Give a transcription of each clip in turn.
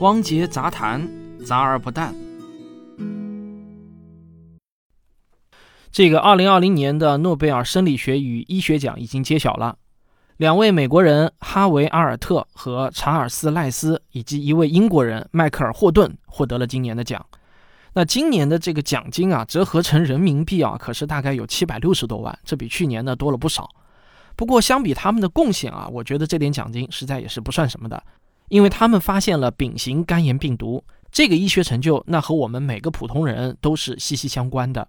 汪杰杂谈，杂而不淡。这个二零二零年的诺贝尔生理学与医学奖已经揭晓了，两位美国人哈维·阿尔特和查尔斯·赖斯，以及一位英国人迈克尔·霍顿获得了今年的奖。那今年的这个奖金啊，折合成人民币啊，可是大概有七百六十多万，这比去年呢多了不少。不过相比他们的贡献啊，我觉得这点奖金实在也是不算什么的。因为他们发现了丙型肝炎病毒这个医学成就，那和我们每个普通人都是息息相关的。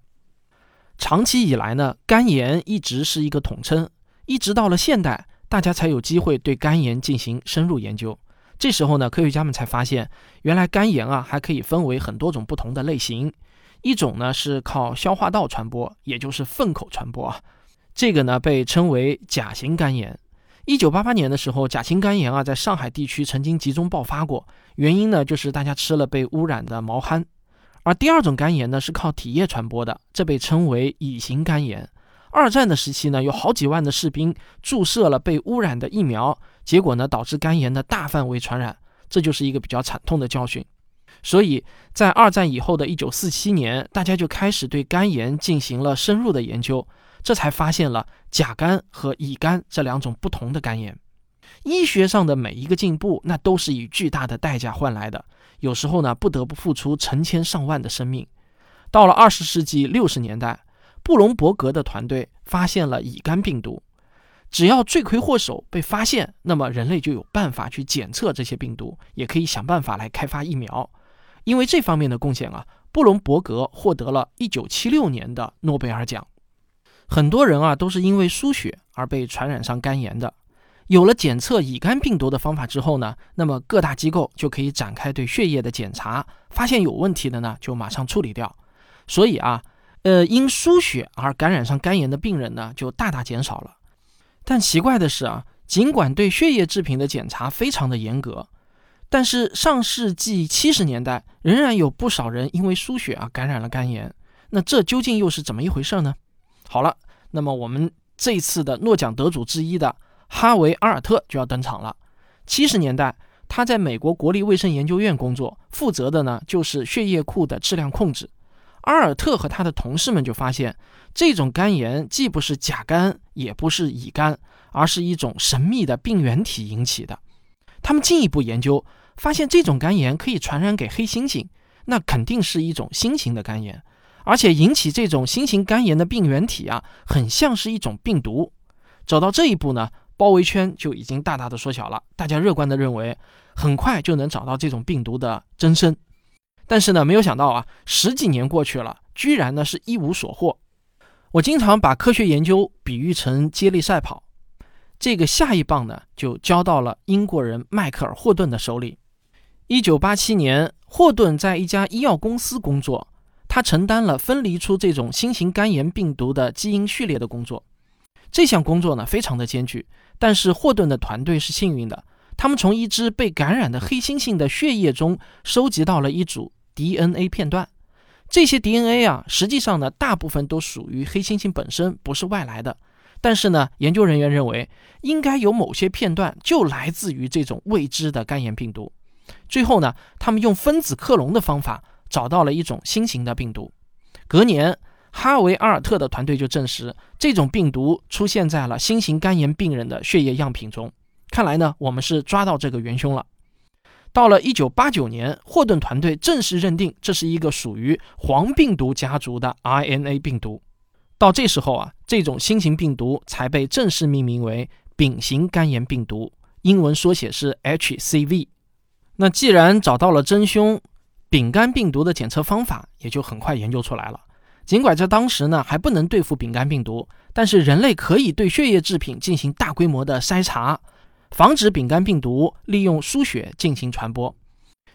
长期以来呢，肝炎一直是一个统称，一直到了现代，大家才有机会对肝炎进行深入研究。这时候呢，科学家们才发现，原来肝炎啊还可以分为很多种不同的类型。一种呢是靠消化道传播，也就是粪口传播啊，这个呢被称为甲型肝炎。一九八八年的时候，甲型肝炎啊，在上海地区曾经集中爆发过，原因呢，就是大家吃了被污染的毛蚶。而第二种肝炎呢，是靠体液传播的，这被称为乙型肝炎。二战的时期呢，有好几万的士兵注射了被污染的疫苗，结果呢，导致肝炎的大范围传染，这就是一个比较惨痛的教训。所以在二战以后的一九四七年，大家就开始对肝炎进行了深入的研究。这才发现了甲肝和乙肝这两种不同的肝炎。医学上的每一个进步，那都是以巨大的代价换来的，有时候呢不得不付出成千上万的生命。到了二十世纪六十年代，布隆伯格的团队发现了乙肝病毒。只要罪魁祸首被发现，那么人类就有办法去检测这些病毒，也可以想办法来开发疫苗。因为这方面的贡献啊，布隆伯格获得了一九七六年的诺贝尔奖。很多人啊都是因为输血而被传染上肝炎的。有了检测乙肝病毒的方法之后呢，那么各大机构就可以展开对血液的检查，发现有问题的呢就马上处理掉。所以啊，呃，因输血而感染上肝炎的病人呢就大大减少了。但奇怪的是啊，尽管对血液制品的检查非常的严格，但是上世纪七十年代仍然有不少人因为输血啊感染了肝炎。那这究竟又是怎么一回事呢？好了，那么我们这次的诺奖得主之一的哈维·阿尔特就要登场了。七十年代，他在美国国立卫生研究院工作，负责的呢就是血液库的质量控制。阿尔特和他的同事们就发现，这种肝炎既不是甲肝，也不是乙肝，而是一种神秘的病原体引起的。他们进一步研究，发现这种肝炎可以传染给黑猩猩，那肯定是一种新型的肝炎。而且引起这种新型肝炎的病原体啊，很像是一种病毒。走到这一步呢，包围圈就已经大大的缩小了。大家乐观的认为，很快就能找到这种病毒的真身。但是呢，没有想到啊，十几年过去了，居然呢是一无所获。我经常把科学研究比喻成接力赛跑，这个下一棒呢就交到了英国人迈克尔·霍顿的手里。一九八七年，霍顿在一家医药公司工作。他承担了分离出这种新型肝炎病毒的基因序列的工作，这项工作呢非常的艰巨，但是霍顿的团队是幸运的，他们从一只被感染的黑猩猩的血液中收集到了一组 DNA 片段，这些 DNA 啊，实际上呢大部分都属于黑猩猩本身，不是外来的，但是呢研究人员认为应该有某些片段就来自于这种未知的肝炎病毒，最后呢他们用分子克隆的方法。找到了一种新型的病毒。隔年，哈维·阿尔特的团队就证实，这种病毒出现在了新型肝炎病人的血液样品中。看来呢，我们是抓到这个元凶了。到了1989年，霍顿团队正式认定这是一个属于黄病毒家族的 RNA 病毒。到这时候啊，这种新型病毒才被正式命名为丙型肝炎病毒，英文缩写是 HCV。那既然找到了真凶，丙肝病毒的检测方法也就很快研究出来了。尽管在当时呢还不能对付丙肝病毒，但是人类可以对血液制品进行大规模的筛查，防止丙肝病毒利用输血进行传播。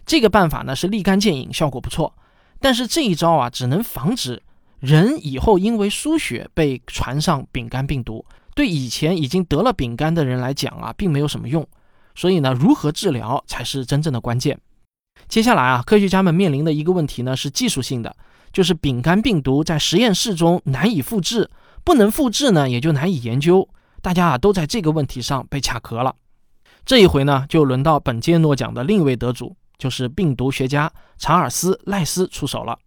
这个办法呢是立竿见影，效果不错。但是这一招啊只能防止人以后因为输血被传上丙肝病毒，对以前已经得了丙肝的人来讲啊并没有什么用。所以呢，如何治疗才是真正的关键。接下来啊，科学家们面临的一个问题呢是技术性的，就是丙肝病毒在实验室中难以复制，不能复制呢也就难以研究。大家啊都在这个问题上被卡壳了。这一回呢，就轮到本届诺奖的另一位得主就是病毒学家查尔斯·赖斯出手了。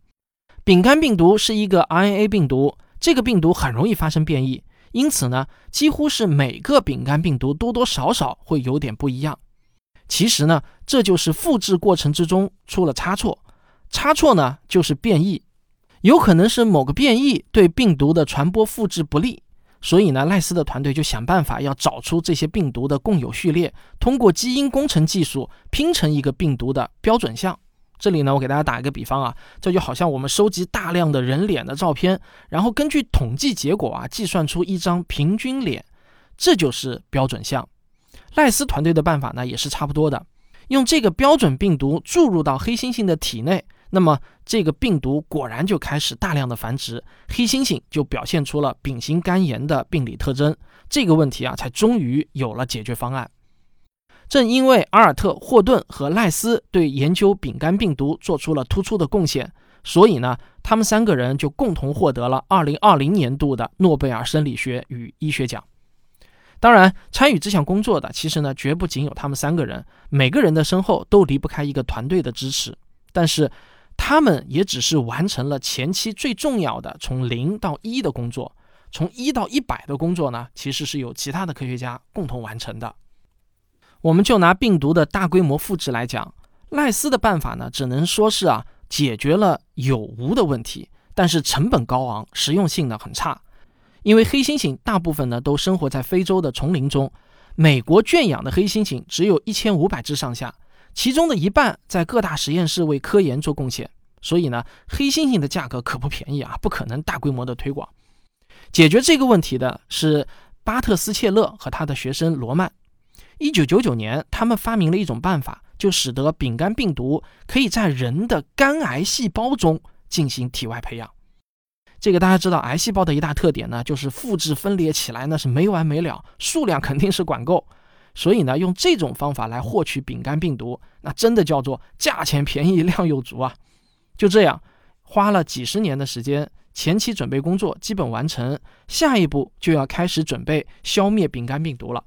丙肝病毒是一个 RNA 病毒，这个病毒很容易发生变异，因此呢，几乎是每个丙肝病毒多多少少会有点不一样。其实呢，这就是复制过程之中出了差错，差错呢就是变异，有可能是某个变异对病毒的传播复制不利。所以呢，赖斯的团队就想办法要找出这些病毒的共有序列，通过基因工程技术拼成一个病毒的标准像。这里呢，我给大家打一个比方啊，这就好像我们收集大量的人脸的照片，然后根据统计结果啊，计算出一张平均脸，这就是标准像。赖斯团队的办法呢，也是差不多的，用这个标准病毒注入到黑猩猩的体内。那么这个病毒果然就开始大量的繁殖，黑猩猩就表现出了丙型肝炎的病理特征，这个问题啊才终于有了解决方案。正因为阿尔特、霍顿和赖斯对研究丙肝病毒做出了突出的贡献，所以呢，他们三个人就共同获得了2020年度的诺贝尔生理学与医学奖。当然，参与这项工作的其实呢，绝不仅有他们三个人，每个人的身后都离不开一个团队的支持，但是。他们也只是完成了前期最重要的从零到一的工作，从一到一百的工作呢，其实是由其他的科学家共同完成的。我们就拿病毒的大规模复制来讲，赖斯的办法呢，只能说是啊解决了有无的问题，但是成本高昂，实用性呢很差。因为黑猩猩大部分呢都生活在非洲的丛林中，美国圈养的黑猩猩只有一千五百只上下。其中的一半在各大实验室为科研做贡献，所以呢，黑猩猩的价格可不便宜啊，不可能大规模的推广。解决这个问题的是巴特斯切勒和他的学生罗曼。一九九九年，他们发明了一种办法，就使得丙肝病毒可以在人的肝癌细胞中进行体外培养。这个大家知道，癌细胞的一大特点呢，就是复制分裂起来呢是没完没了，数量肯定是管够。所以呢，用这种方法来获取丙肝病毒，那真的叫做价钱便宜、量又足啊！就这样，花了几十年的时间，前期准备工作基本完成，下一步就要开始准备消灭丙肝病毒了。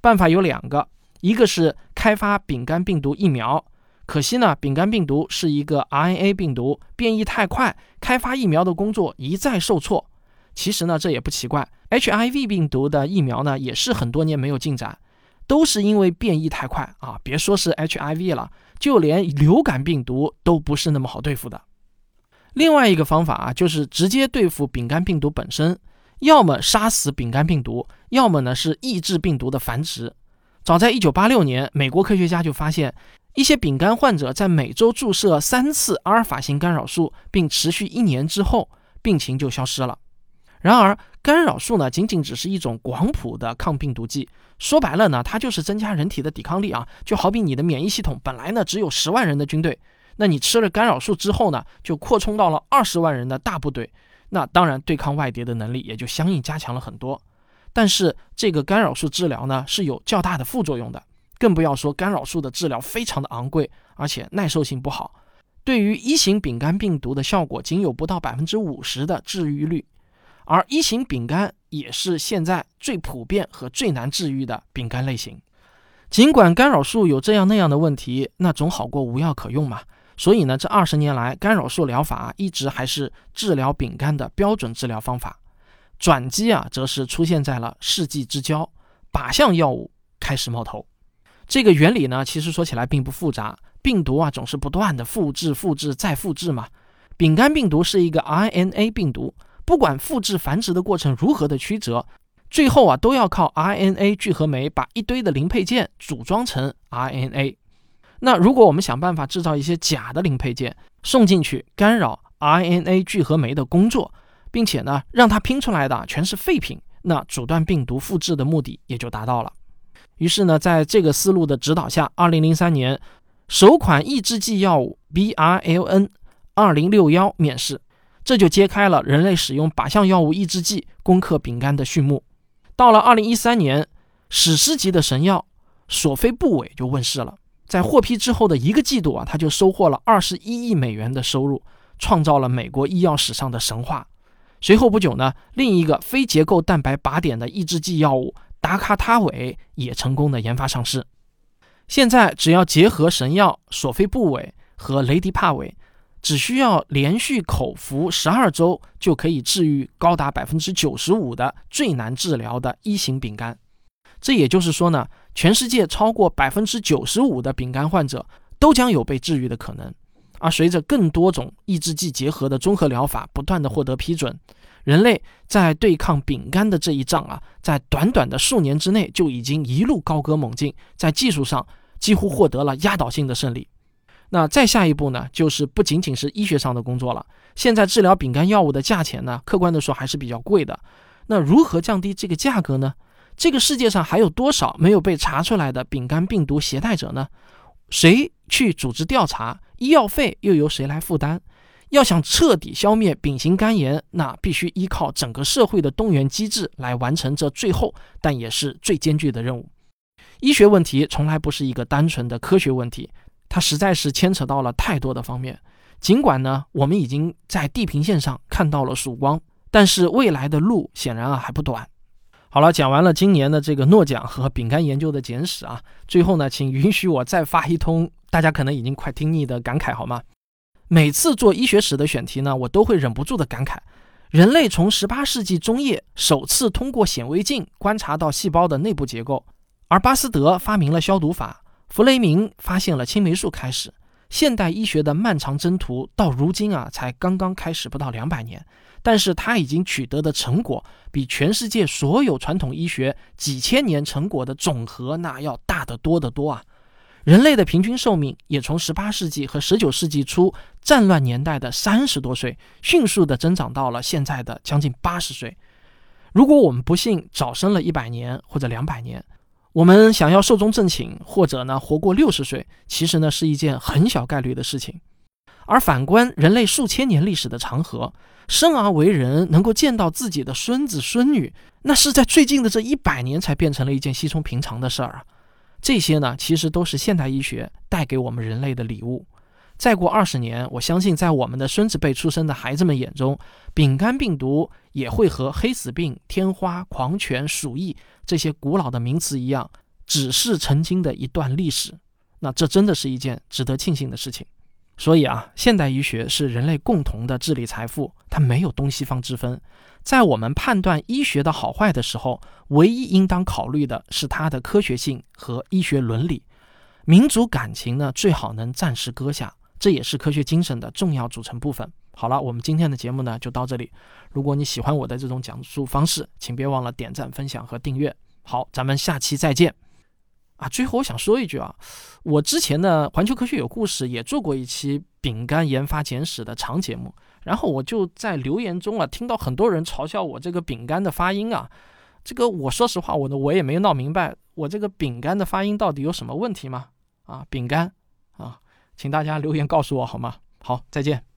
办法有两个，一个是开发丙肝病毒疫苗，可惜呢，丙肝病毒是一个 RNA 病毒，变异太快，开发疫苗的工作一再受挫。其实呢，这也不奇怪，HIV 病毒的疫苗呢，也是很多年没有进展。都是因为变异太快啊！别说是 HIV 了，就连流感病毒都不是那么好对付的。另外一个方法啊，就是直接对付丙肝病毒本身，要么杀死丙肝病毒，要么呢是抑制病毒的繁殖。早在1986年，美国科学家就发现，一些丙肝患者在每周注射三次阿尔法型干扰素，并持续一年之后，病情就消失了。然而，干扰素呢，仅仅只是一种广谱的抗病毒剂。说白了呢，它就是增加人体的抵抗力啊。就好比你的免疫系统本来呢只有十万人的军队，那你吃了干扰素之后呢，就扩充到了二十万人的大部队。那当然，对抗外敌的能力也就相应加强了很多。但是这个干扰素治疗呢，是有较大的副作用的。更不要说干扰素的治疗非常的昂贵，而且耐受性不好。对于一型丙肝病毒的效果，仅有不到百分之五十的治愈率。而一型丙肝也是现在最普遍和最难治愈的丙肝类型。尽管干扰素有这样那样的问题，那总好过无药可用嘛。所以呢，这二十年来，干扰素疗法一直还是治疗丙肝的标准治疗方法。转机啊，则是出现在了世纪之交，靶向药物开始冒头。这个原理呢，其实说起来并不复杂。病毒啊，总是不断的复制、复制再复制嘛。丙肝病毒是一个 RNA 病毒。不管复制繁殖的过程如何的曲折，最后啊都要靠 RNA 聚合酶把一堆的零配件组装成 RNA。那如果我们想办法制造一些假的零配件送进去，干扰 RNA 聚合酶的工作，并且呢让它拼出来的全是废品，那阻断病毒复制的目的也就达到了。于是呢，在这个思路的指导下，2003年首款抑制剂药物 BRLN 2061面世。这就揭开了人类使用靶向药物抑制剂攻克丙肝的序幕。到了二零一三年，史诗级的神药索菲布韦就问世了。在获批之后的一个季度啊，他就收获了二十一亿美元的收入，创造了美国医药史上的神话。随后不久呢，另一个非结构蛋白靶点的抑制剂药物达卡他韦也成功的研发上市。现在只要结合神药索非布韦和雷迪帕韦，只需要连续口服十二周，就可以治愈高达百分之九十五的最难治疗的一型丙肝。这也就是说呢，全世界超过百分之九十五的丙肝患者都将有被治愈的可能。而随着更多种抑制剂结合的综合疗法不断的获得批准，人类在对抗丙肝的这一仗啊，在短短的数年之内就已经一路高歌猛进，在技术上几乎获得了压倒性的胜利。那再下一步呢，就是不仅仅是医学上的工作了。现在治疗丙肝药物的价钱呢，客观的说还是比较贵的。那如何降低这个价格呢？这个世界上还有多少没有被查出来的丙肝病毒携带者呢？谁去组织调查？医药费又由谁来负担？要想彻底消灭丙型肝炎，那必须依靠整个社会的动员机制来完成这最后但也是最艰巨的任务。医学问题从来不是一个单纯的科学问题，它实在是牵扯到了太多的方面。尽管呢，我们已经在地平线上看到了曙光，但是未来的路显然啊还不短。好了，讲完了今年的这个诺奖和丙肝研究的简史啊，最后呢，请允许我再发一通大家可能已经快听腻的感慨好吗？每次做医学史的选题呢，我都会忍不住的感慨：人类从18世纪中叶首次通过显微镜观察到细胞的内部结构，而巴斯德发明了消毒法，弗雷明发现了青霉素开始，现代医学的漫长征途到如今啊，才刚刚开始不到两百年。但是他已经取得的成果，比全世界所有传统医学几千年成果的总和那要大得多得多啊！人类的平均寿命也从18世纪和19世纪初战乱年代的三十多岁，迅速地增长到了现在的将近八十岁。如果我们不幸早生了一百年或者两百年，我们想要寿终正寝，或者呢活过六十岁，其实呢是一件很小概率的事情。而反观人类数千年历史的长河，生而为人能够见到自己的孙子孙女，那是在最近的这一百年才变成了一件稀松平常的事儿啊。这些呢，其实都是现代医学带给我们人类的礼物。再过二十年，我相信在我们的孙子辈出生的孩子们眼中，丙肝病毒也会和黑死病、天花、狂犬、鼠疫这些古老的名词一样，只是曾经的一段历史。那这真的是一件值得庆幸的事情。所以啊，现代医学是人类共同的智力财富，它没有东西方之分。在我们判断医学的好坏的时候，唯一应当考虑的是它的科学性和医学伦理。民族感情呢，最好能暂时搁下，这也是科学精神的重要组成部分。好了，我们今天的节目呢就到这里。如果你喜欢我的这种讲述方式，请别忘了点赞、分享和订阅。好，咱们下期再见。啊，最后我想说一句啊，我之前呢《环球科学有故事》也做过一期饼干研发简史的长节目，然后我就在留言中啊听到很多人嘲笑我这个饼干的发音啊，这个我说实话，我呢我也没闹明白，我这个饼干的发音到底有什么问题吗？啊，饼干啊，请大家留言告诉我好吗？好，再见。